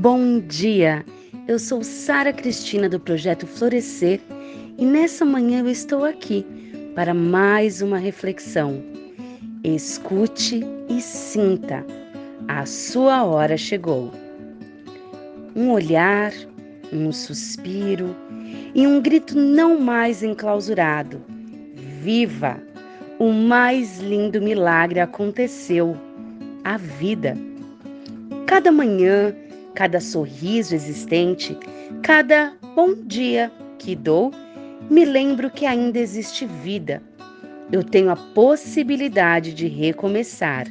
Bom dia! Eu sou Sara Cristina do projeto Florescer e nessa manhã eu estou aqui para mais uma reflexão. Escute e sinta, a sua hora chegou. Um olhar, um suspiro e um grito não mais enclausurado. Viva! O mais lindo milagre aconteceu a vida. Cada manhã, cada sorriso existente, cada bom dia que dou, me lembro que ainda existe vida. Eu tenho a possibilidade de recomeçar,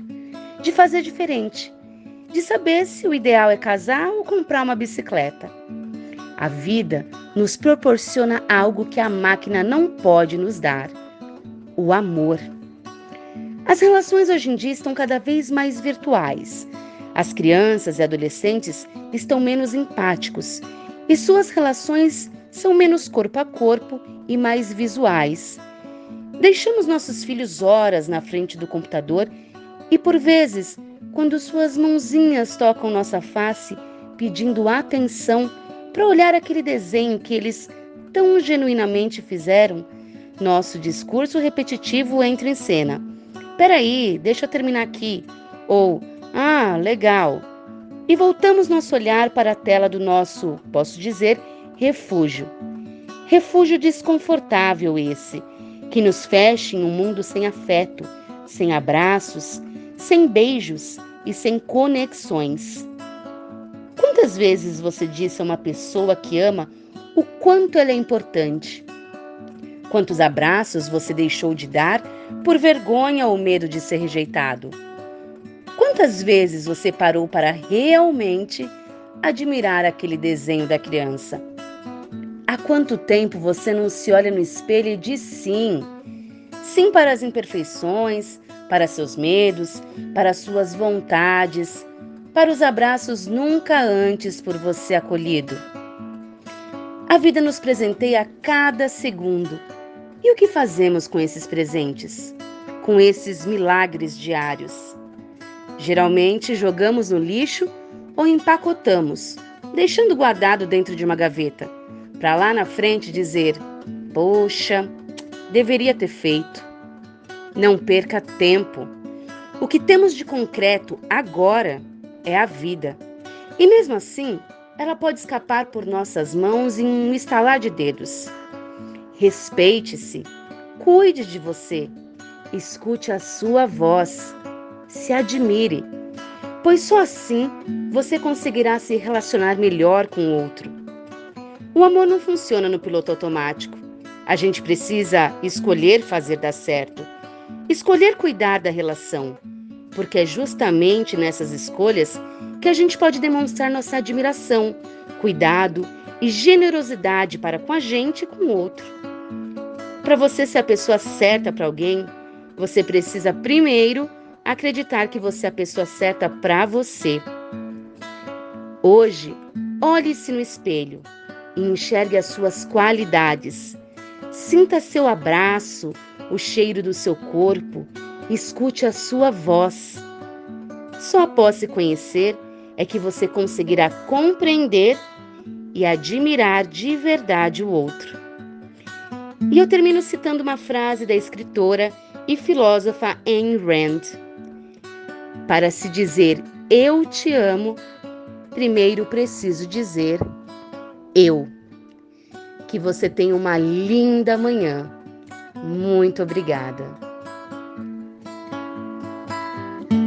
de fazer diferente, de saber se o ideal é casar ou comprar uma bicicleta. A vida nos proporciona algo que a máquina não pode nos dar: o amor. As relações hoje em dia estão cada vez mais virtuais. As crianças e adolescentes estão menos empáticos e suas relações são menos corpo a corpo e mais visuais. Deixamos nossos filhos horas na frente do computador e, por vezes, quando suas mãozinhas tocam nossa face, pedindo atenção para olhar aquele desenho que eles tão genuinamente fizeram, nosso discurso repetitivo entra em cena. Peraí, deixa eu terminar aqui. Ou, ah, legal. E voltamos nosso olhar para a tela do nosso, posso dizer, refúgio. Refúgio desconfortável esse, que nos fecha em um mundo sem afeto, sem abraços, sem beijos e sem conexões. Quantas vezes você disse a uma pessoa que ama o quanto ela é importante? Quantos abraços você deixou de dar por vergonha ou medo de ser rejeitado? Quantas vezes você parou para realmente admirar aquele desenho da criança? Há quanto tempo você não se olha no espelho e diz sim? Sim para as imperfeições, para seus medos, para suas vontades, para os abraços nunca antes por você acolhido. A vida nos presenteia a cada segundo e o que fazemos com esses presentes? Com esses milagres diários? Geralmente jogamos no lixo ou empacotamos, deixando guardado dentro de uma gaveta, para lá na frente dizer: Poxa, deveria ter feito. Não perca tempo. O que temos de concreto agora é a vida. E mesmo assim, ela pode escapar por nossas mãos em um estalar de dedos. Respeite-se, cuide de você, escute a sua voz, se admire, pois só assim você conseguirá se relacionar melhor com o outro. O amor não funciona no piloto automático. A gente precisa escolher fazer dar certo, escolher cuidar da relação, porque é justamente nessas escolhas que a gente pode demonstrar nossa admiração, cuidado e generosidade para com a gente e com o outro. Para você ser a pessoa certa para alguém, você precisa primeiro acreditar que você é a pessoa certa para você. Hoje, olhe-se no espelho e enxergue as suas qualidades. Sinta seu abraço, o cheiro do seu corpo, escute a sua voz. Só após se conhecer é que você conseguirá compreender e admirar de verdade o outro. E eu termino citando uma frase da escritora e filósofa Ayn Rand. Para se dizer eu te amo, primeiro preciso dizer eu. Que você tenha uma linda manhã. Muito obrigada.